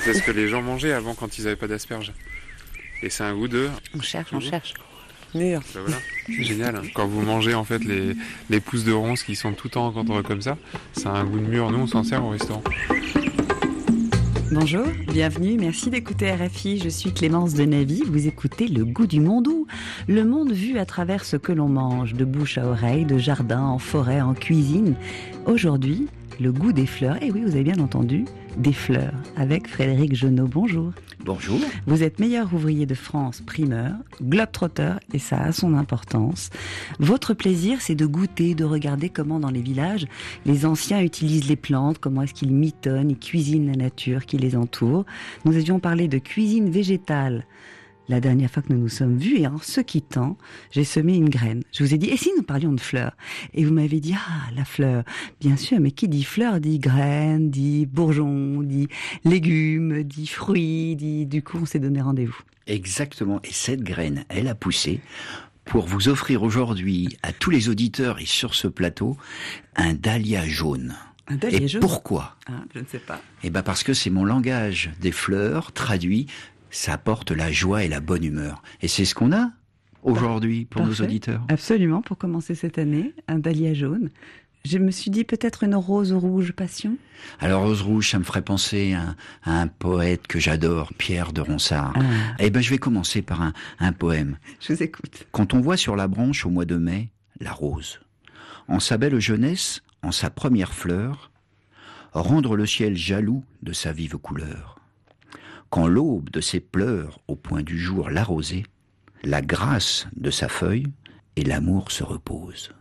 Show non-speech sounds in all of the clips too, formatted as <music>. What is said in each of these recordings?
C'est ce que les gens mangeaient avant quand ils n'avaient pas d'asperges. Et c'est un goût de... On cherche, on cherche. Mûr. Ben voilà, c'est génial. Quand vous mangez en fait les, les pousses de ronces qui sont tout tendres comme ça, ça a un goût de mûr. Nous on s'en sert au restaurant. Bonjour, bienvenue, merci d'écouter RFI. Je suis Clémence de Navy. Vous écoutez Le goût du monde où le monde vu à travers ce que l'on mange, de bouche à oreille, de jardin, en forêt, en cuisine. Aujourd'hui, le goût des fleurs. Et oui, vous avez bien entendu, des fleurs. Avec Frédéric Genot. Bonjour. Bonjour. Vous êtes meilleur ouvrier de France, primeur, globe-trotter, et ça a son importance. Votre plaisir, c'est de goûter, de regarder comment dans les villages, les anciens utilisent les plantes, comment est-ce qu'ils mitonnent, ils cuisinent la nature qui les entoure. Nous avions parlé de cuisine végétale la dernière fois que nous nous sommes vus, et en se quittant, j'ai semé une graine. Je vous ai dit, et si nous parlions de fleurs? Et vous m'avez dit, ah, la fleur. Bien sûr, mais qui dit fleur dit graine, dit bourgeon, dit légumes, dit fruits, dit... Du coup, on s'est donné rendez-vous. Exactement. Et cette graine, elle a poussé pour vous offrir aujourd'hui à tous les auditeurs et sur ce plateau un dahlia jaune. Un dahlia et jaune? pourquoi? Ah, Je ne sais pas. Eh ben parce que c'est mon langage des fleurs traduit ça apporte la joie et la bonne humeur. Et c'est ce qu'on a aujourd'hui pour nos auditeurs. Absolument, pour commencer cette année, un dahlia jaune. Je me suis dit peut-être une rose rouge passion. Alors rose rouge, ça me ferait penser à, un poète que j'adore, Pierre de Ronsard. Ah. Eh ben je vais commencer par un, un poème. Je vous écoute. Quand on voit sur la branche au mois de mai la rose, en sa belle jeunesse, en sa première fleur, rendre le ciel jaloux de sa vive couleur quand l'aube de ses pleurs au point du jour l'arrosait, la grâce de sa feuille et l'amour se reposent.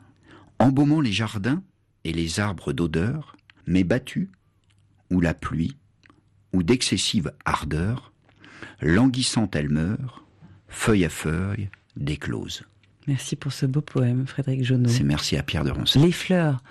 Embaumant les jardins et les arbres d'odeur, mais battus, ou la pluie, ou d'excessive ardeur, languissant elle meurt, feuille à feuille, déclose. Merci pour ce beau poème, Frédéric Jonot. C'est merci à Pierre de Roncey. Les fleurs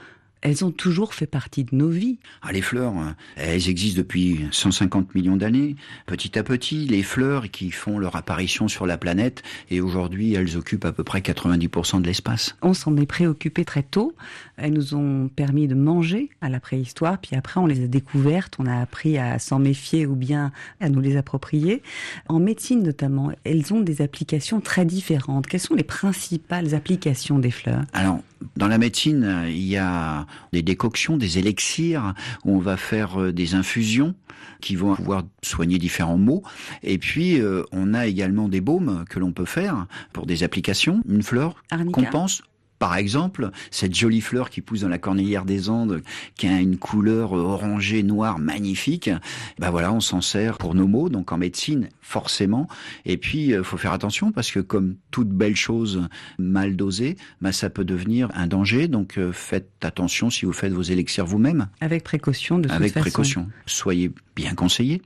elles ont toujours fait partie de nos vies. Ah, les fleurs, elles existent depuis 150 millions d'années. Petit à petit, les fleurs qui font leur apparition sur la planète, et aujourd'hui, elles occupent à peu près 90% de l'espace. On s'en est préoccupé très tôt. Elles nous ont permis de manger à la préhistoire, puis après, on les a découvertes, on a appris à s'en méfier ou bien à nous les approprier. En médecine notamment, elles ont des applications très différentes. Quelles sont les principales applications des fleurs? Alors, dans la médecine, il y a des décoctions, des élixirs, où on va faire euh, des infusions qui vont pouvoir soigner différents maux. Et puis, euh, on a également des baumes que l'on peut faire pour des applications. Une fleur qu'on pense par exemple, cette jolie fleur qui pousse dans la cornelière des Andes, qui a une couleur orangée noire magnifique, ben voilà, on s'en sert pour nos maux, donc en médecine forcément. Et puis, il euh, faut faire attention parce que comme toute belle chose mal dosée, ben ça peut devenir un danger. Donc euh, faites attention si vous faites vos élixirs vous-même. Avec précaution, de toute Avec façon. précaution. Soyez bien conseillé.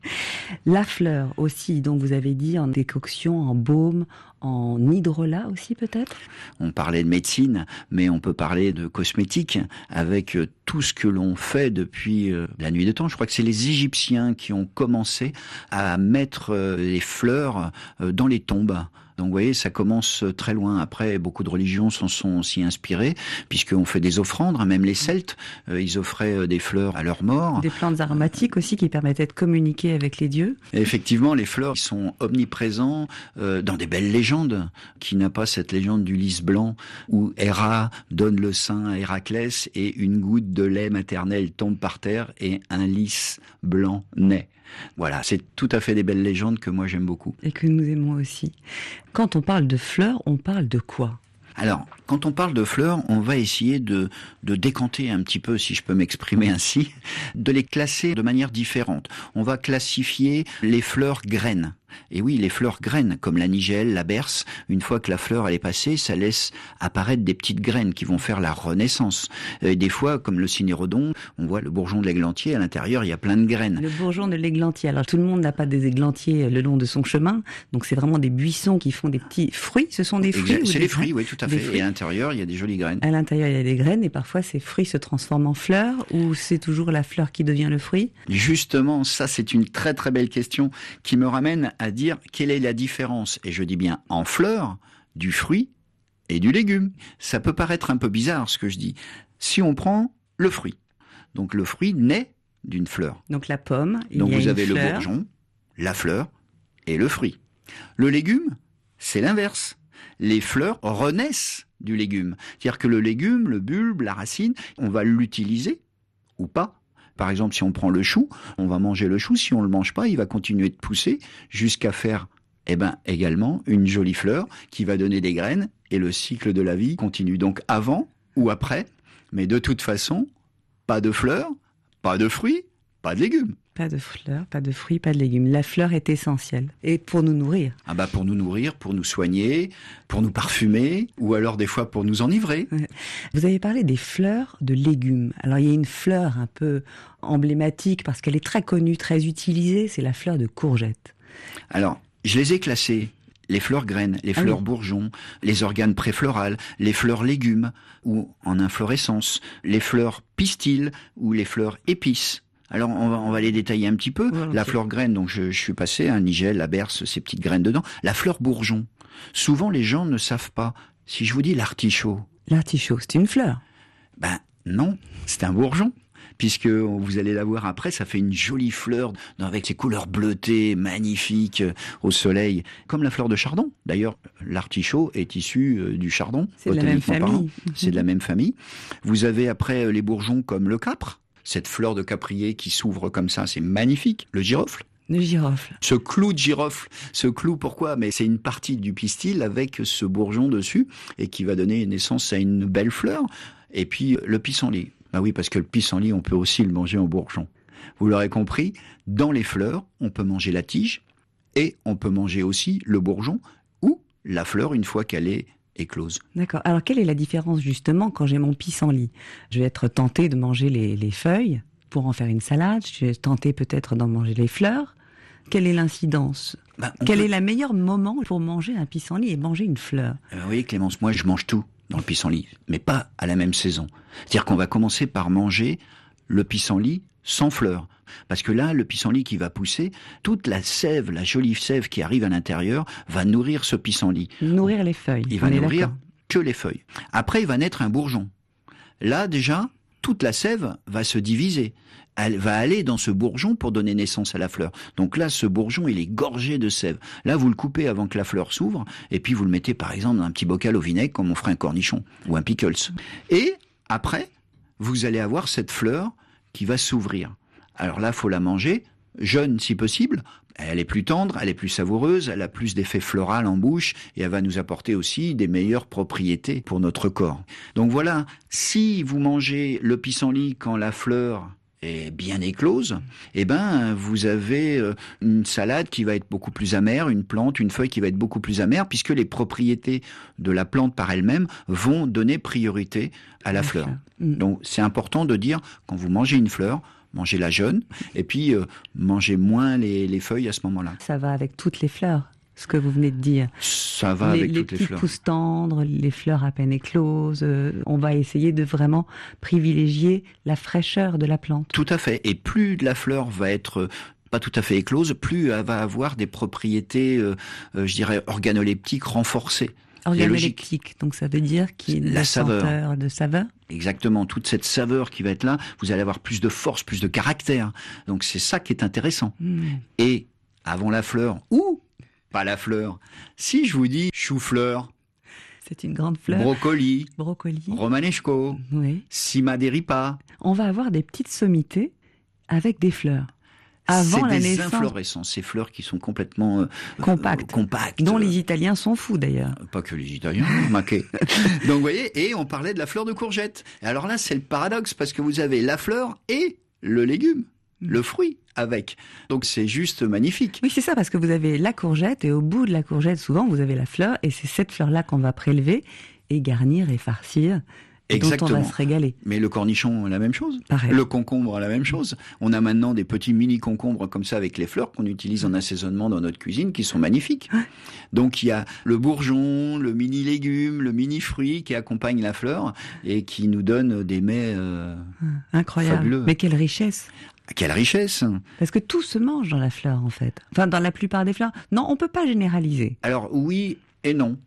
La fleur aussi, dont vous avez dit en décoction, en baume, en hydrolat aussi peut-être? On parlait de médecine, mais on peut parler de cosmétique avec euh, tout ce que l'on fait depuis euh, la nuit des temps. Je crois que c'est les Égyptiens qui ont commencé à mettre euh, les fleurs dans les tombes. Donc vous voyez, ça commence très loin. Après, beaucoup de religions s'en sont aussi inspirées, puisqu'on fait des offrandes. Hein. Même les Celtes, euh, ils offraient euh, des fleurs à leur mort. Des plantes aromatiques aussi qui permettaient de communiquer avec les dieux. effectivement, les fleurs sont omniprésents euh, dans des belles légendes. Qui n'a pas cette légende du lys blanc où Héra donne le sein à Héraclès et une goutte de lait maternel tombe par terre et un lys blanc naît. Voilà, c'est tout à fait des belles légendes que moi j'aime beaucoup. Et que nous aimons aussi. Quand on parle de fleurs, on parle de quoi? Alors, quand on parle de fleurs, on va essayer de, de décanter un petit peu, si je peux m'exprimer ainsi, de les classer de manière différente. On va classifier les fleurs graines. Et oui, les fleurs graines, comme la nigelle, la berce, une fois que la fleur elle est passée, ça laisse apparaître des petites graines qui vont faire la renaissance. Et des fois, comme le cinérodon, on voit le bourgeon de l'églantier, à l'intérieur, il y a plein de graines. Le bourgeon de l'églantier. Alors, tout le monde n'a pas des églantiers le long de son chemin. Donc, c'est vraiment des buissons qui font des petits fruits. Ce sont des fruits C'est les fruits, oui, tout à fait. Et à l'intérieur, il y a des jolies graines. À l'intérieur, il y a des graines et parfois, ces fruits se transforment en fleurs ou c'est toujours la fleur qui devient le fruit? Justement, ça, c'est une très très belle question qui me ramène à dire quelle est la différence, et je dis bien en fleur, du fruit et du légume. Ça peut paraître un peu bizarre ce que je dis. Si on prend le fruit, donc le fruit naît d'une fleur. Donc la pomme, il Donc y a vous une avez le bourgeon, la fleur et le fruit. Le légume, c'est l'inverse. Les fleurs renaissent du légume. C'est-à-dire que le légume, le bulbe, la racine, on va l'utiliser ou pas. Par exemple, si on prend le chou, on va manger le chou. Si on le mange pas, il va continuer de pousser jusqu'à faire, eh ben, également une jolie fleur qui va donner des graines et le cycle de la vie continue. Donc avant ou après, mais de toute façon, pas de fleurs, pas de fruits, pas de légumes. Pas de fleurs, pas de fruits, pas de légumes. La fleur est essentielle. Et pour nous nourrir. Ah bah pour nous nourrir, pour nous soigner, pour nous parfumer, ou alors des fois pour nous enivrer. Vous avez parlé des fleurs de légumes. Alors il y a une fleur un peu emblématique parce qu'elle est très connue, très utilisée, c'est la fleur de courgette. Alors, je les ai classés. Les fleurs graines, les Ah fleurs oui. bourgeons, les organes préflorales, les fleurs légumes ou en inflorescence, les fleurs pistils ou les fleurs épices. Alors on va, on va les détailler un petit peu. La fleur graine, donc je, je suis passé, un nigel, la berce, ces petites graines dedans. La fleur bourgeon. Souvent les gens ne savent pas. Si je vous dis l'artichaut, L'artichaut, c'est une fleur. ben non, c'est un bourgeon. Puisque vous allez la voir après, ça fait une jolie fleur avec ses couleurs bleutées, magnifiques euh, au soleil, comme la fleur de chardon. D'ailleurs, l'artichaut est issu euh, du chardon. C'est de la même famille. C'est de la même famille. Vous avez après euh, les bourgeons comme le capre, cette fleur de caprier qui s'ouvre comme ça, c'est magnifique. Le girofle. Le girofle. Ce clou de girofle, ce clou pourquoi? Mais c'est une partie du pistil avec ce bourgeon dessus et qui va donner naissance à une belle fleur. Et puis euh, le pissenlit. Bah oui, parce que le pissenlit, on peut aussi le manger en bourgeon. Vous l'aurez compris, dans les fleurs, on peut manger la tige et on peut manger aussi le bourgeon ou la fleur une fois qu'elle est éclose. D'accord. Alors quelle est la différence justement quand j'ai mon pissenlit Je vais être tentée de manger les, les feuilles pour en faire une salade. Je vais être tentée peut-être d'en manger les fleurs. Quelle est l'incidence? Bah, Quel peut- est le meilleur moment pour manger un pissenlit et manger une fleur? Vous voyez Clémence, moi je mange tout dans le pissenlit, mais pas à la même saison. C'est-à-dire qu'on va commencer par manger le pissenlit sans fleurs. Parce que là, le pissenlit qui va pousser, toute la sève, la jolie sève qui arrive à l'intérieur, va nourrir ce pissenlit. Nourrir les feuilles. Il va nourrir que les feuilles. Après, il va naître un bourgeon. Là, déjà, toute la sève va se diviser. Elle va aller dans ce bourgeon pour donner naissance à la fleur. Donc là, ce bourgeon, il est gorgé de sève. Là, vous le coupez avant que la fleur s'ouvre, et puis vous le mettez, par exemple, dans un petit bocal au vinaigre, comme on ferait un cornichon ou un pickles. Et après, vous allez avoir cette fleur qui va s'ouvrir. Alors là, faut la manger jeune si possible. Elle est plus tendre, elle est plus savoureuse, elle a plus d'effet floral en bouche et elle va nous apporter aussi des meilleures propriétés pour notre corps. Donc voilà, si vous mangez le pissenlit quand la fleur est bien éclose, eh ben vous avez euh, une salade qui va être beaucoup plus amère, une plante, une feuille qui va être beaucoup plus amère puisque les propriétés de la plante par elle-même vont donner priorité à la fleur. Mm. Donc c'est important de dire quand vous mangez une fleur, mangez la jeune et puis euh, mangez moins les, les feuilles à ce moment-là. Ça va avec toutes les fleurs, ce que vous venez de dire. Ça va les, avec les toutes les fleurs. pousses tendres, les fleurs à peine écloses. euh, on va essayer de vraiment privilégier la fraîcheur de la plante. Tout à fait. Et plus la fleur va être euh, pas tout à fait éclose, plus elle va avoir des propriétés, euh, je dirais, organoleptiques renforcées. Organoleptique, donc ça veut dire qu'il y a La saveur. de saveur. Exactement, toute cette saveur qui va être là, vous allez avoir plus de force, plus de caractère. Donc c'est ça qui est intéressant. Mm. Et avant la fleur, ou pas la fleur, si je vous dis chou-fleur, C'est une grande fleur. brocoli, Brocoli. romanesco, Oui. simaderipa, On va avoir des petites sommités avec des fleurs. Avant c'est la des naissance, inflorescences, ces fleurs qui sont complètement euh, compactes, euh, compactes. dont les Italiens sont fous d'ailleurs. Pas que les Italiens, <laughs> maquet. Donc vous voyez, et on parlait de la fleur de courgette. Et alors là, c'est le paradoxe, parce que vous avez la fleur et le légume, le fruit avec. Donc c'est juste magnifique. Oui, c'est ça, parce que vous avez la courgette et au bout de la courgette, souvent, vous avez la fleur et c'est cette fleur-là qu'on va prélever et garnir et farcir, dont on Exactement. va se régaler. Mais le cornichon, la même chose. Pareil. Le concombre, la même chose. On a maintenant des petits mini concombres comme ça avec les fleurs qu'on utilise en assaisonnement dans notre cuisine qui sont magnifiques. Donc il y a le bourgeon, le mini légume, le mini fruit qui accompagne la fleur et qui nous donne des mets. euh, Incroyable. Fabuleux. Mais quelle richesse Quelle richesse Parce que tout se mange dans la fleur, en fait. Enfin, dans la plupart des fleurs. Non, on peut pas généraliser. Alors oui et non.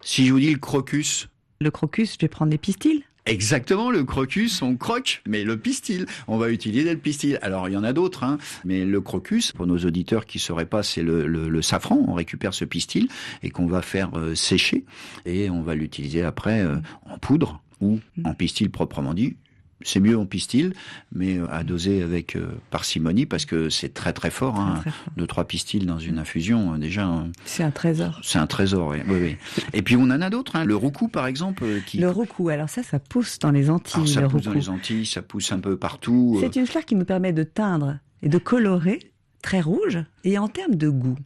Si je vous dis le crocus, Le crocus, je vais prendre des pistils. Exactement, le crocus, on croque, mais le pistil, on va utiliser le pistil. Alors il y en a d'autres, hein, mais le crocus, pour nos auditeurs qui sauraient pas, c'est le, le, safran. On récupère ce pistil et qu'on va faire euh, sécher et on va l'utiliser après euh, en poudre ou mm. en pistil proprement dit c'est mieux en pistil, mais euh, à doser avec euh, parcimonie parce que c'est très très fort. Hein. Deux trois pistils dans une infusion, euh, déjà. C'est un trésor. C'est un trésor, oui. oui, Et puis on en a d'autres. Hein. Le roucou, par exemple, qui. Le roucou. Alors ça, ça pousse dans les Antilles. ça pousse dans les Antilles, ça pousse un peu partout. C'est une fleur qui nous permet de teindre et de colorer très rouge et en termes de goût.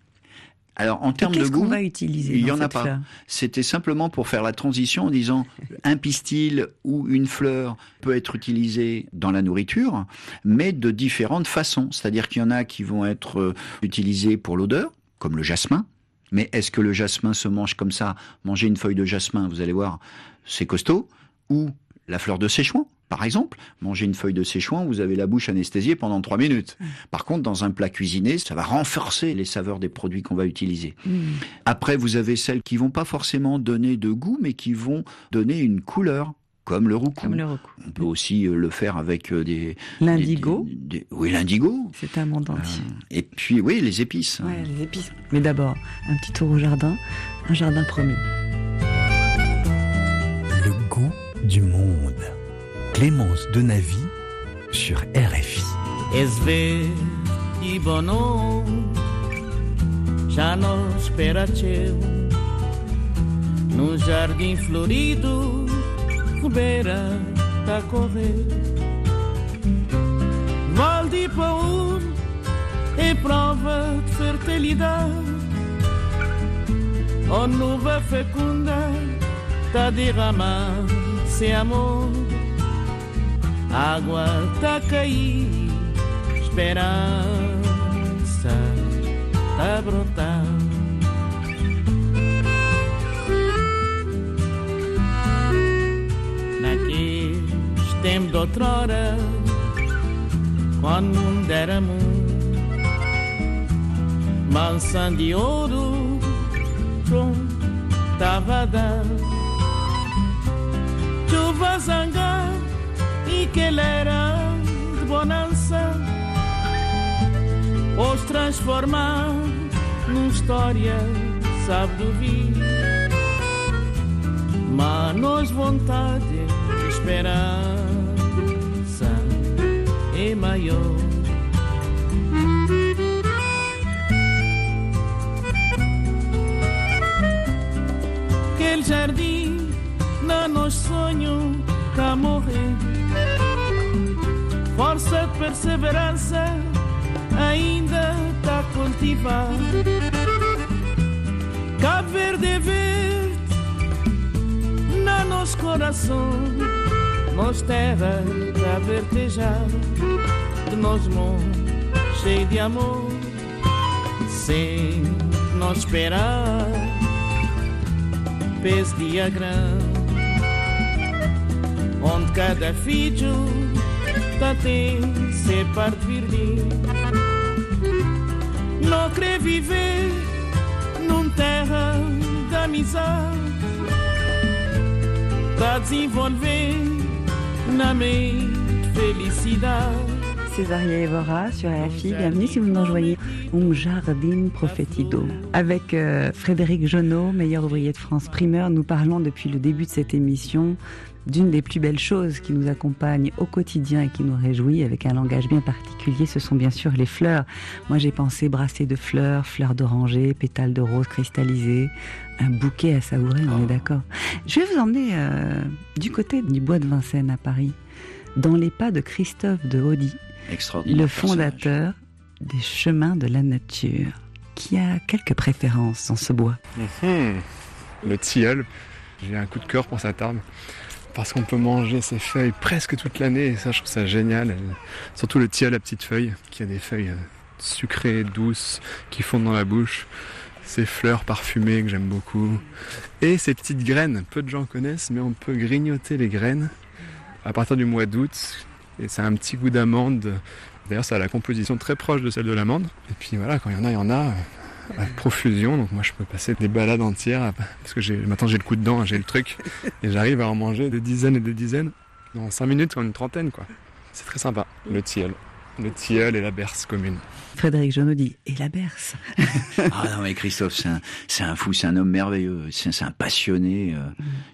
Alors en termes de goût, va utiliser il y en a pas. C'était simplement pour faire la transition en disant un pistil ou une fleur peut être utilisé dans la nourriture, mais de différentes façons. C'est-à-dire qu'il y en a qui vont être euh, utilisés pour l'odeur, comme le jasmin. Mais est-ce que le jasmin se mange comme ça? Manger une feuille de jasmin, vous allez voir, c'est costaud. Ou la fleur de séchouan, par exemple, manger une feuille de séchouan, vous avez la bouche anesthésiée pendant trois minutes. Mm. Par contre, dans un plat cuisiné, ça va renforcer les saveurs des produits qu'on va utiliser. Mm. Après, vous avez celles qui vont pas forcément donner de goût, mais qui vont donner une couleur. Comme le roucou. On peut aussi euh, le faire avec euh, des... L'indigo. Oui, l'indigo. C'est un monde entier. Euh, et puis, oui, les épices. Ouais, les épices. Mais d'abord, un petit tour au jardin. Un jardin promis. Le goût du monde. Clémence de Navy sur RFI. E já não espera teu no jardim florido, beira tá correr. Val de Paul é prova de fertilidade, oh nuvem fecunda tá derramando sem amor água tá a esperança tá a brotar. Naqueles tempos de outrora, quando o mundo era mundo, mansão de ouro, pronto, tava a dar. Chuva zangar que ele era de bonança, os transformar numa história, sabe do vir. Manos, vontade, esperança é força de perseverança ainda está cultivada. Cabo Verde é verde na nosso coração, nós terra a vertejar de nós mundo cheio de amor, sem nós esperar, pés dia grande, onde cada filho tem ser parte verde. Não querer viver num terra da amizade. Tá desenvolver na mente felicidade. Césaria Evora sur RFI. Bienvenue si vous nous rejoignez. Un jardin profetido. Avec euh, Frédéric Jonot, meilleur ouvrier de France primeur, nous parlons depuis le début de cette émission d'une des plus belles choses qui nous accompagnent au quotidien et qui nous réjouit avec un langage bien particulier, ce sont bien sûr les fleurs. Moi j'ai pensé brasser de fleurs, fleurs d'oranger, pétales de rose cristallisés, un bouquet à savourer, on est oh. d'accord. Je vais vous emmener euh, du côté du bois de Vincennes à Paris, dans les pas de Christophe de Haudy, le fondateur des chemins de la nature, qui a quelques préférences dans ce bois. Mhm. Le tilleul, j'ai un coup de cœur pour cette arme parce qu'on peut manger ces feuilles presque toute l'année et ça je trouve ça génial. Surtout le tilleul à petite feuille qui a des feuilles euh, sucrées, douces, qui fondent dans la bouche. Ces fleurs parfumées que j'aime beaucoup. Et ces petites graines, peu de gens connaissent, mais on peut grignoter les graines à partir du mois d'août. Et ça a un petit goût d'amande. D'ailleurs, ça a la composition très proche de celle de l'amande. Et puis voilà, quand il y en a, il y en a. à profusion. Donc moi, je peux passer des balades entières parce que j'ai, maintenant j'ai le coup de dent, j'ai le truc, et j'arrive à en manger des dizaines et des dizaines dans 5 minutes, en une trentaine, quoi. C'est très sympa. Le tilleul. Le tilleul et la berce commune. Frédéric Jonot dit et la berce? ah non mais Christophe, c'est un, c'est un fou, c'est un homme merveilleux, c'est, c'est un passionné. Euh,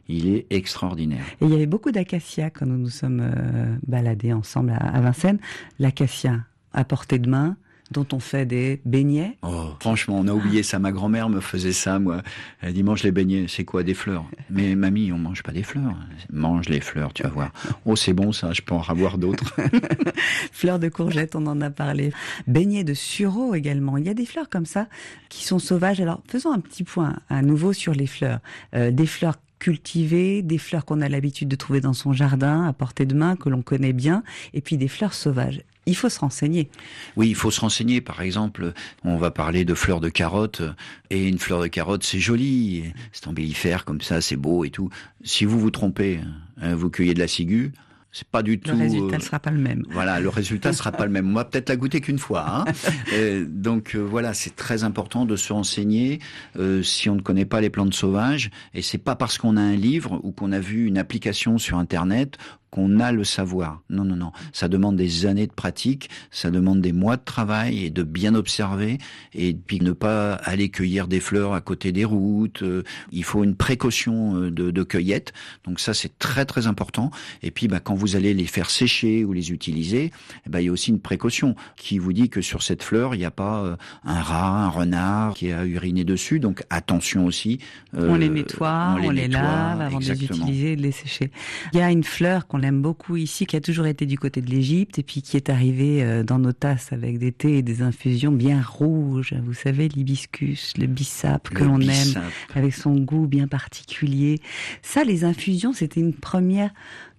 il est extraordinaire. Et il y avait beaucoup d'acacias quand nous nous sommes euh, baladés ensemble à, à Vincennes. L'acacia à portée de main, dont on fait des beignets. Oh, franchement, on a oublié ça. Ma grand-mère me faisait ça, moi. Elle dit mange les beignets. C'est quoi des fleurs? <laughs> Mais mamie, on mange pas des fleurs. Mange les fleurs, tu vas voir. Oh, c'est bon ça. Je peux en avoir d'autres. <laughs> fleurs de courgette, on en a parlé. Beignets de sureau également. Il y a des fleurs comme ça qui sont sauvages. Alors, faisons un petit point à nouveau sur les fleurs. Euh, des fleurs cultivées, des fleurs qu'on a l'habitude de trouver dans son jardin, à portée de main, que l'on connaît bien, et puis des fleurs sauvages il faut se renseigner. Oui, il faut se renseigner. Par exemple, on va parler de fleurs de carotte. Et une fleur de carotte, c'est joli. C'est embellifère comme ça, c'est beau et tout. Si vous vous trompez, hein, vous cueillez de la ciguë, c'est pas du tout. Le résultat ne sera pas le même. Voilà, le résultat sera pas le même. On va peut-être la goûter qu'une fois. Hein <laughs> euh, donc euh, voilà, c'est très important de se renseigner euh, si on ne connaît pas les plantes sauvages. Et c'est pas parce qu'on a un livre ou qu'on a vu une application sur Internet qu'on a le savoir. Non, non, non. Ça demande des années de pratique, ça demande des mois de travail et de bien observer et puis ne pas aller cueillir des fleurs à côté des routes. Euh, il faut une précaution euh, de, de cueillette. Donc ça, c'est très très important. Et puis, bah, quand vous allez les faire sécher ou les utiliser, eh ben, il y a aussi une précaution qui vous dit que sur cette fleur, il n'y a pas euh, un rat, un renard qui a uriné dessus. Donc attention aussi. on les nettoie, on les, lave avant de les utiliser et de les sécher. Il y a une fleur qu'on on l'aime beaucoup ici, qui a toujours été du côté de l'Égypte et puis qui est arrivé euh, dans nos tasses avec des thés et des infusions bien rouges. Vous savez, l'hibiscus, le bissap que l'on aime, avec son goût bien particulier. Ça, les infusions, c'était une première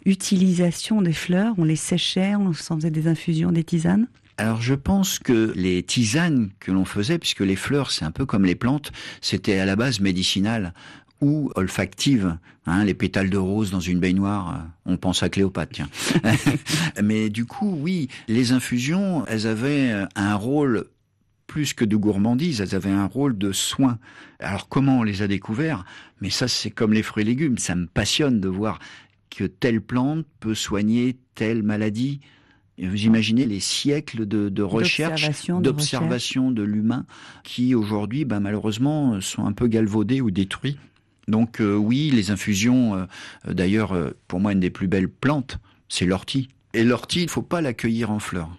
utilisation des fleurs. On les séchait, on s'en faisait des infusions, des tisanes? Alors je pense que les tisanes que l'on faisait, puisque les fleurs c'est un peu comme les plantes, c'était à la base médicinal ou olfactive. Hein, les pétales de rose dans une baignoire, euh, on pense à Cléopâtre. Tiens. <laughs> Mais du coup, oui, les infusions, elles avaient un rôle plus que de gourmandise, elles avaient un rôle de soin. Alors comment on les a découverts? Mais ça, c'est comme les fruits et légumes. Ça me passionne de voir que telle plante peut soigner telle maladie. Vous imaginez les siècles de, recherche, d'observation de, l'humain, qui aujourd'hui, ben, malheureusement, sont un peu galvaudés ou détruits donc euh, oui, les infusions, euh, euh, d'ailleurs, pour moi, une des plus belles plantes, c'est l'ortie. Et l'ortie, il ne faut pas l'accueillir en fleurs.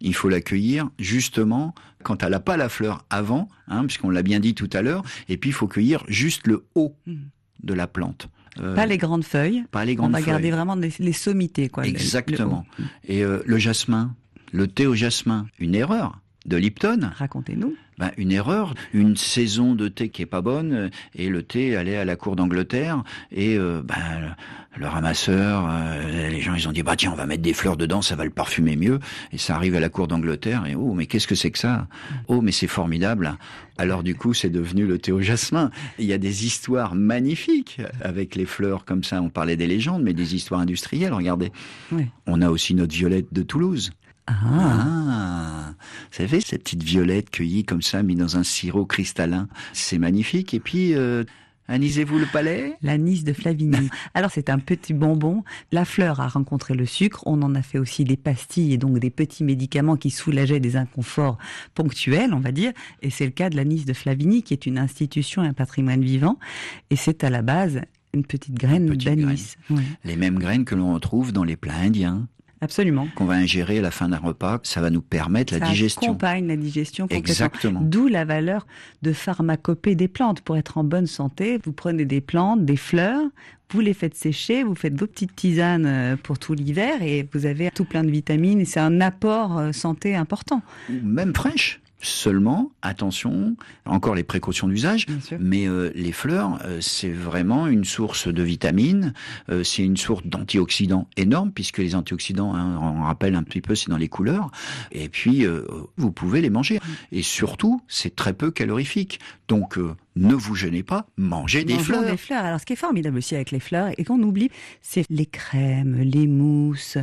Il faut l'accueillir justement quand elle n'a pas la fleur avant, hein, puisqu'on l'a bien dit tout à l'heure, et puis il faut cueillir juste le haut mmh. de la plante. pas les grandes feuilles. Pas les grandes feuilles. On va garder vraiment les, sommités, quoi. Exactement. et le jasmin, le thé au jasmin, une erreur de Lipton. Racontez-nous. Ben, une erreur, une saison de thé qui est pas bonne, euh, et le thé allait à la cour d'Angleterre, et euh, ben, le ramasseur, euh, les gens ils ont dit bah tiens on va mettre des fleurs dedans, ça va le parfumer mieux, et ça arrive à la cour d'Angleterre, et oh mais qu'est-ce que c'est que ça? Oh mais c'est formidable. Alors du coup c'est devenu le thé au jasmin. Il y a des histoires magnifiques avec les fleurs comme ça. On parlait des légendes, mais des histoires industrielles. Regardez, on a aussi notre violette de Toulouse. Ah. ah. Vous savez, cette petite violette cueillie comme ça, mise dans un sirop cristallin, c'est magnifique. Et puis, euh, Anisez-vous le palais? L'anis de Flavigny. <laughs> Alors c'est un petit bonbon. La fleur a rencontré le sucre. On en a fait aussi des pastilles et donc des petits médicaments qui soulageaient des inconforts ponctuels, on va dire. Et c'est le cas de l'anis de Flavigny, qui est une institution et un patrimoine vivant. Et c'est à la base une petite graine d'anis. Les mêmes graines que l'on retrouve dans les plats indiens. Absolument. Qu'on va ingérer à la fin d'un repas, ça va nous permettre la digestion. Ça accompagne la digestion Exactement. D'où la valeur de pharmacopée des plantes. Pour être en bonne santé, vous prenez des plantes, des fleurs, vous les faites sécher, vous faites vos petites tisanes euh, pour tout l'hiver et vous avez tout plein de vitamines et c'est un apport euh, santé important. Même fraîche. Seulement, attention, encore les précautions d'usage, mais euh, les fleurs, euh, c'est vraiment une source de vitamines, euh, c'est une source d'antioxydants énorme, puisque les antioxydants, hein, on rappelle un petit peu, c'est dans les couleurs, et puis vous pouvez les manger. Et surtout, c'est très peu calorifique. Donc, ne vous gênez pas, mangez des fleurs. des fleurs. Alors, ce qui est formidable aussi avec les fleurs, et qu'on oublie, c'est les crèmes, les mousses,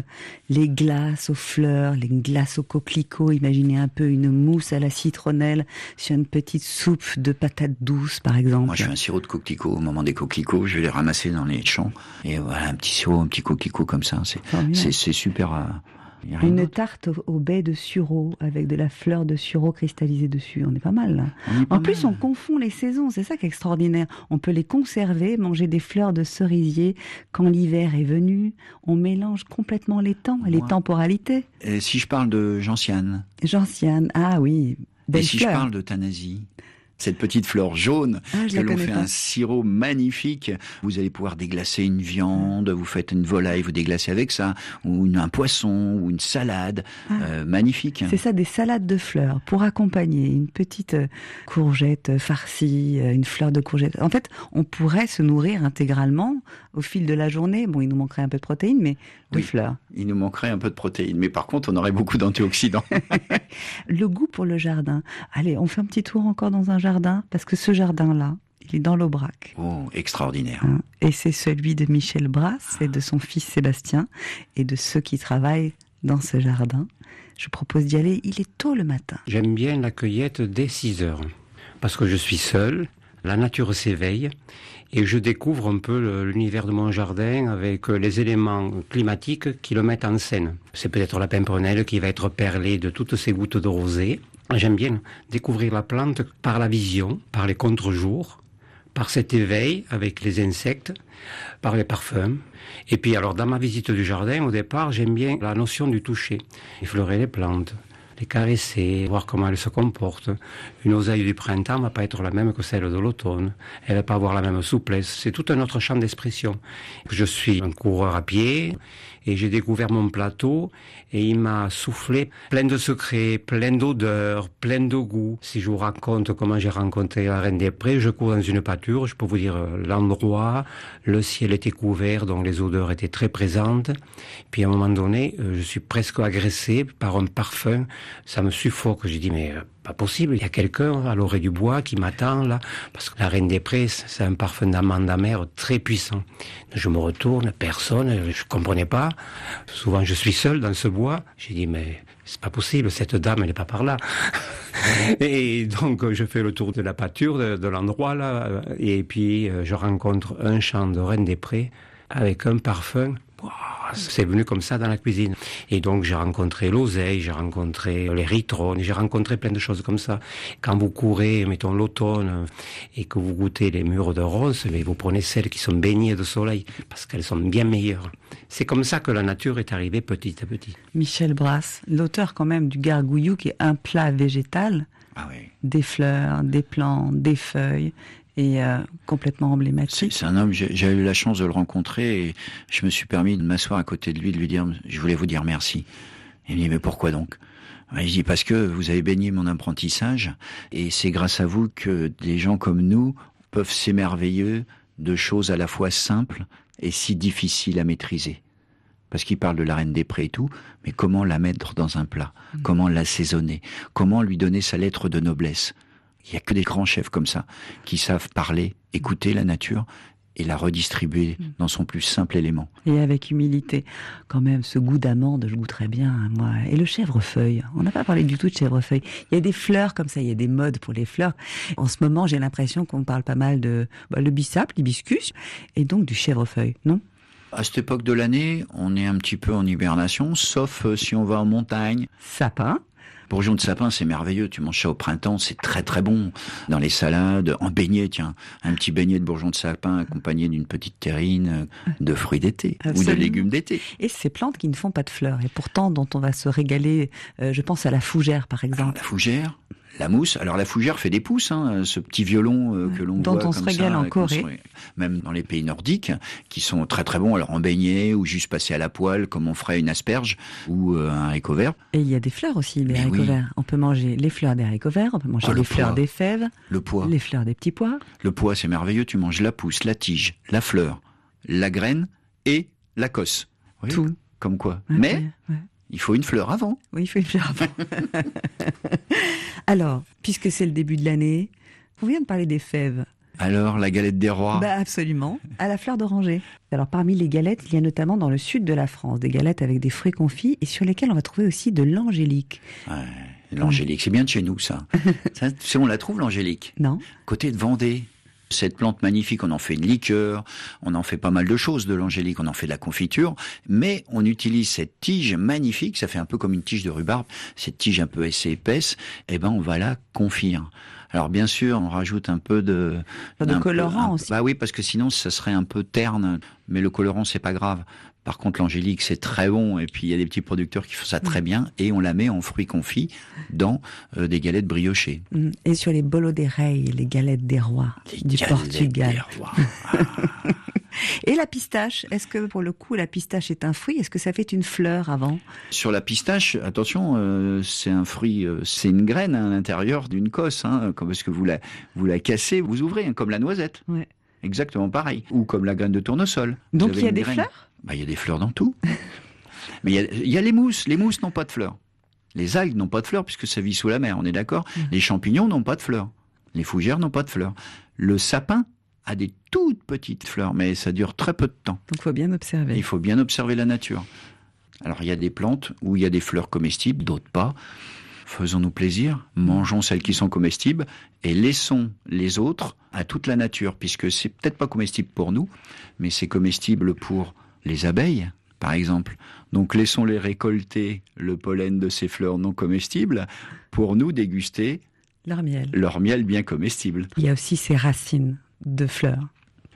les glaces aux fleurs, les glaces aux coquelicots. Imaginez un peu une mousse à la citronnelle sur une petite soupe de patates douces, par exemple. Moi, je fais un sirop de coquelicot. Au moment des coquelicots, je vais les ramasser dans les champs. Et voilà, un petit sirop, un petit coquelicot comme ça. C'est, super. Une tarte au, au baies de sureau avec de la fleur de sureau cristallisée dessus. On est pas mal, là. Pas En plus, on confond les saisons, c'est ça qui est extraordinaire. On peut les conserver, manger des fleurs de cerisier quand l'hiver est venu. On mélange complètement les temps, les Ouais. temporalités. Et si je parle de gentiane, Gentiane, ah oui, et si fleur. je parle d'euthanasie, cette petite fleur jaune Ah, que l'on fait pas. un sirop magnifique, vous allez pouvoir déglacer une viande, vous faites une volaille, vous déglacez avec ça, ou une- un poisson, ou une salade, Ah. euh, magnifique. C'est ça, des salades de fleurs pour accompagner une petite euh, courgette euh, farcie, une fleur de courgette. En fait, on pourrait se nourrir intégralement au fil de la journée. Bon, il nous manquerait un peu de protéines, mais de Oui. fleurs. Il nous manquerait un peu de protéines, mais par contre, on aurait beaucoup d'antioxydants. <laughs> Le goût pour le jardin. Allez, on fait un petit tour encore dans un jardin, parce que ce jardin-là, il est dans l'Aubrac. oh, extraordinaire. hein. Et c'est celui de Michel Brasse et de son fils Sébastien et de ceux qui travaillent dans ce jardin. Je propose d'y aller. Il est tôt le matin. J'aime bien la cueillette dès 6 heures. Parce que je suis seul, la nature s'éveille et je découvre un peu l'univers de mon jardin avec euh, les éléments climatiques qui le mettent en scène. C'est peut-être la pimprenelle qui va être perlée de toutes ces gouttes de rosée. J'aime bien découvrir la plante par la vision, par les contre-jours, par cet éveil avec les insectes, par les parfums. Et puis alors dans ma visite du jardin, au départ, j'aime bien la notion du toucher. Effleurer les plantes, caresser, voir comment elles se comportent. Une oseille du printemps va pas être la même que celle de l'automne. Elle va pas avoir la même souplesse. C'est tout un autre champ d'expression. Je suis un coureur à pied et j'ai découvert mon plateau et il m'a soufflé plein de secrets, plein d'odeurs, plein de goûts. Si je vous raconte comment j'ai rencontré la Reine des Prés, je cours dans une pâture, je peux vous dire euh, l'endroit, le ciel était couvert, donc les odeurs étaient très présentes. Puis à un moment donné, euh, je suis presque agressé par un parfum, ça me suffoque. J'ai dit mais euh, pas possible, il y a quelqu'un à l'orée du bois qui m'attend là, parce que la Reine des Prés, c'est un parfum d'amande amère très puissant. Je me retourne, personne, je comprenais pas. Souvent je suis seul dans ce bois. J'ai dit mais c'est pas possible, cette dame elle est pas par là. <laughs> et donc je fais le tour de la pâture, de, de l'endroit là, et puis euh, je rencontre un champ de Reine des Prés avec un parfum. C'est venu comme ça dans la cuisine. Et donc j'ai rencontré l'oseille, j'ai rencontré les ritrones, j'ai rencontré plein de choses comme ça. Quand vous courez, mettons l'automne, et que vous goûtez les murs de ronces, mais vous prenez celles qui sont baignées de soleil, parce qu'elles sont bien meilleures. C'est comme ça que la nature est arrivée petit à petit. Michel Brasse, l'auteur quand même du gargouillou, qui est un plat végétal, Ah oui. des fleurs, des plantes, des feuilles, et euh, complètement emblématique. c'est un homme, j'ai eu la chance de le rencontrer et je me suis permis de m'asseoir à côté de lui, de lui dire, je voulais vous dire merci. Il me dit, mais pourquoi donc? Ben, Je dis, parce que vous avez baigné mon apprentissage et c'est grâce à vous que des gens comme nous peuvent s'émerveiller de choses à la fois simples et si difficiles à maîtriser. Parce qu'il parle de la reine des prés et tout, mais comment la mettre dans un plat? Comment l'assaisonner? Comment lui donner sa lettre de noblesse? Il y a que des grands chefs comme ça qui savent parler, écouter la nature et la redistribuer dans son plus simple élément. Et avec humilité. Quand même, ce goût d'amande, je goûterais bien, moi. Et le chèvrefeuille. On n'a pas parlé du tout de chèvrefeuille. Il y a des fleurs comme ça, il y a des modes pour les fleurs. En ce moment, j'ai l'impression qu'on parle pas mal de bah, le bissap, l'hibiscus, et donc du chèvrefeuille, non? À cette époque de l'année, on est un petit peu en hibernation, sauf euh, si on va en montagne. Sapin. Bourgeon de sapin, c'est merveilleux. Tu manges ça au printemps, c'est très très bon. Dans les salades, en beignet, tiens, un petit beignet de bourgeon de sapin accompagné d'une petite terrine euh, de fruits d'été ou de légumes d'été. Et ces plantes qui ne font pas de fleurs, et pourtant dont on va se régaler, euh, je pense à la fougère par Alors, exemple. la fougère, la mousse. Alors la fougère fait des pousses, hein, ce petit violon euh, que l'on voit on se régale ça, en Corée. même dans les pays nordiques, qui sont très très bons. Alors en beignet ou juste passé à la poêle, comme on ferait une asperge ou euh, un haricot vert. Et il y a des fleurs aussi, les Mais haricots oui. verts. On peut manger les fleurs des haricots verts, on peut manger le les fleurs pois. des fèves, Le pois, les fleurs des petits pois. le pois, c'est merveilleux. Tu manges la pousse, la tige, la fleur, la graine et la cosse. Oui, Tout. Comme quoi. Ouais, Mais ouais, ouais. il faut une fleur avant. Oui, il faut le faire avant. <laughs> Alors, puisque c'est le début de l'année, On vient de parler des fèves. Alors, la galette des rois? Bah Absolument, à la fleur d'oranger. Alors parmi les galettes, il y a notamment dans le sud de la France des galettes avec des fruits confits et sur lesquelles on va trouver aussi de l'angélique. Ouais, l'angélique, c'est bien de chez nous ça. <laughs> ça on la trouve l'angélique? Non. Côté de Vendée. Cette plante magnifique, on en fait une liqueur, on en fait pas mal de choses de l'angélique, on en fait de la confiture, mais on utilise cette tige magnifique, ça fait un peu comme une tige de rhubarbe, cette tige un peu assez épaisse, et eh ben on va la confire. Alors bien sûr, on rajoute un peu de, de colorant aussi. Bah oui, parce que sinon ça serait un peu terne. Mais le colorant c'est pas grave. Par contre, l'angélique, c'est très bon. Et puis, il y a des petits producteurs qui font ça très mm. bien. Et on la met en fruits confits dans euh, des galettes briochées. Mm. Et sur les bolos des reilles, les galettes des rois du Portugal. Des rois. <laughs> Et la pistache, est-ce que pour le coup la pistache est un fruit? Est-ce que ça fait une fleur avant? Sur la pistache, attention, euh, c'est un fruit, euh, c'est une graine à l'intérieur d'une cosse. Hein, parce que vous la, vous la cassez, vous ouvrez, hein, comme la noisette. Ouais. Exactement pareil. Ou comme la graine de tournesol. Donc il y a des fleurs? Bah, Il y a des fleurs dans tout. <laughs> Mais il y, a, les mousses. Les mousses n'ont pas de fleurs. Les algues n'ont pas de fleurs puisque ça vit sous la mer, on est d'accord? Mmh. Les champignons n'ont pas de fleurs. Les fougères n'ont pas de fleurs. Le sapin a des toutes petites fleurs, mais ça dure très peu de temps. Donc il faut bien observer. Il faut bien observer la nature. Alors il y a des plantes où il y a des fleurs comestibles, d'autres pas. Faisons-nous plaisir, mangeons celles qui sont comestibles et laissons les autres à toute la nature, puisque c'est peut-être pas comestible pour nous, mais c'est comestible pour les abeilles, par exemple. Donc laissons-les récolter le pollen de ces fleurs non comestibles pour nous déguster leur miel. Leur miel bien comestible. Il y a aussi ces racines de fleurs.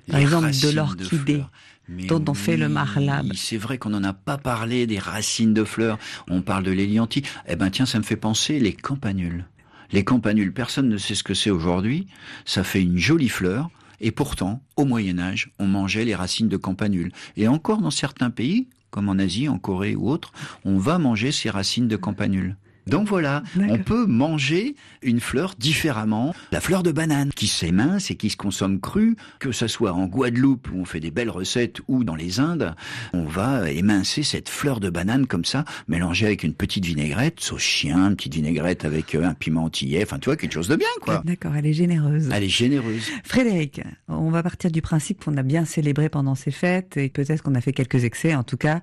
Par exemple, de l'orchidée. dont on fait le marlab. C'est vrai qu'on n'en a pas parlé des racines de fleurs. On parle de l'hélianthie. Eh ben tiens, ça me fait penser les campanules. Les campanules, personne ne sait ce que c'est aujourd'hui. Ça fait une jolie fleur. Et pourtant, au Moyen Âge, on mangeait les racines de campanule. Et encore dans certains pays, comme en Asie, en Corée ou autre, on va manger ces racines de campanule. Donc voilà, on peut manger une fleur différemment. La fleur de banane, qui s'émince et qui se consomme crue, que ce soit en Guadeloupe où on fait des belles recettes ou dans les Indes, on va émincer cette fleur de banane comme ça, mélangée avec une petite vinaigrette, sauce chien, une petite vinaigrette avec euh, un pimentillé, enfin tu vois, quelque chose de bien quoi. D'accord, elle est généreuse. Elle est généreuse. Frédéric, on va partir du principe qu'on a bien célébré pendant ces fêtes et peut-être qu'on a fait quelques excès, en tout cas.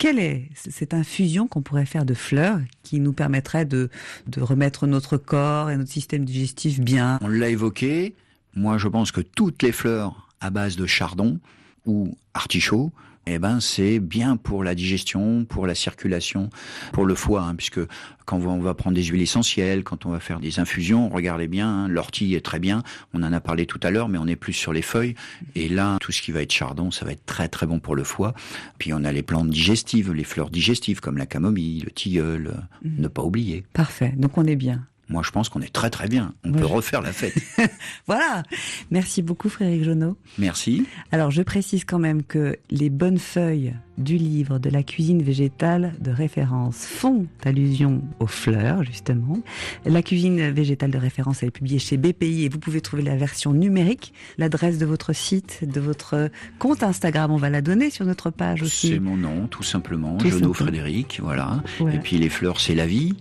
Quelle est cette infusion qu'on pourrait faire de fleurs qui nous permettrait de, remettre notre corps et notre système digestif bien? On l'a évoqué. Moi, je pense que toutes les fleurs à base de chardon ou artichaut eh ben c'est bien pour la digestion, pour la circulation, pour le foie, hein, puisque quand on va prendre des huiles essentielles, quand on va faire des infusions, regardez bien, hein, l'ortie est très bien, on en a parlé tout à l'heure, mais on est plus sur les feuilles, et là, tout ce qui va être chardon, ça va être très très bon pour le foie. Puis on a les plantes digestives, les fleurs digestives, comme la camomille, le tilleul, mmh. ne pas oublier. Parfait, donc on est bien. Moi, je pense qu'on est très très bien. On peut refaire la fête. <laughs> voilà. Merci beaucoup, Frédéric Jonot. Merci. Alors, je précise quand même que les bonnes feuilles du livre de la cuisine végétale de référence font allusion aux fleurs, justement. La cuisine végétale de référence, elle est publiée chez BPI et vous pouvez trouver la version numérique. L'adresse de votre site, de votre compte Instagram, on va la donner sur notre page aussi. C'est mon nom, tout simplement. Jonot Frédéric, voilà. Et puis les fleurs, c'est la vie.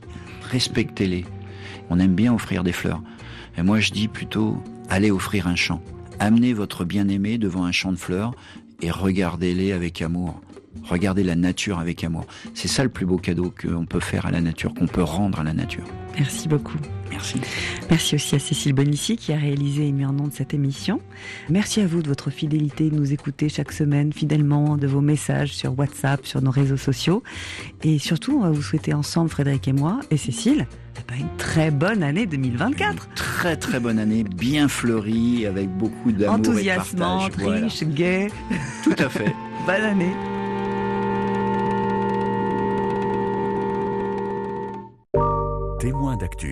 Respectez-les. On aime bien offrir des fleurs. Et moi, je dis plutôt, allez offrir un champ. Amenez votre bien-aimé devant un champ de fleurs et regardez-les avec amour. Regardez la nature avec amour. C'est ça le plus beau cadeau qu'on peut faire à la nature, qu'on peut rendre à la nature. Merci beaucoup. Merci. Merci aussi à Cécile Bonissi qui a réalisé et mis en nom de cette émission. Merci à vous de votre fidélité, de nous écouter chaque semaine fidèlement, de vos messages sur WhatsApp, sur nos réseaux sociaux. Et surtout, on va vous souhaiter ensemble, Frédéric et moi, et Cécile, une très bonne année 2024. très très bonne année, bien fleurie, avec beaucoup d'amour Enthousiasmante, et riche, gay. Tout à fait. <laughs> bonne année.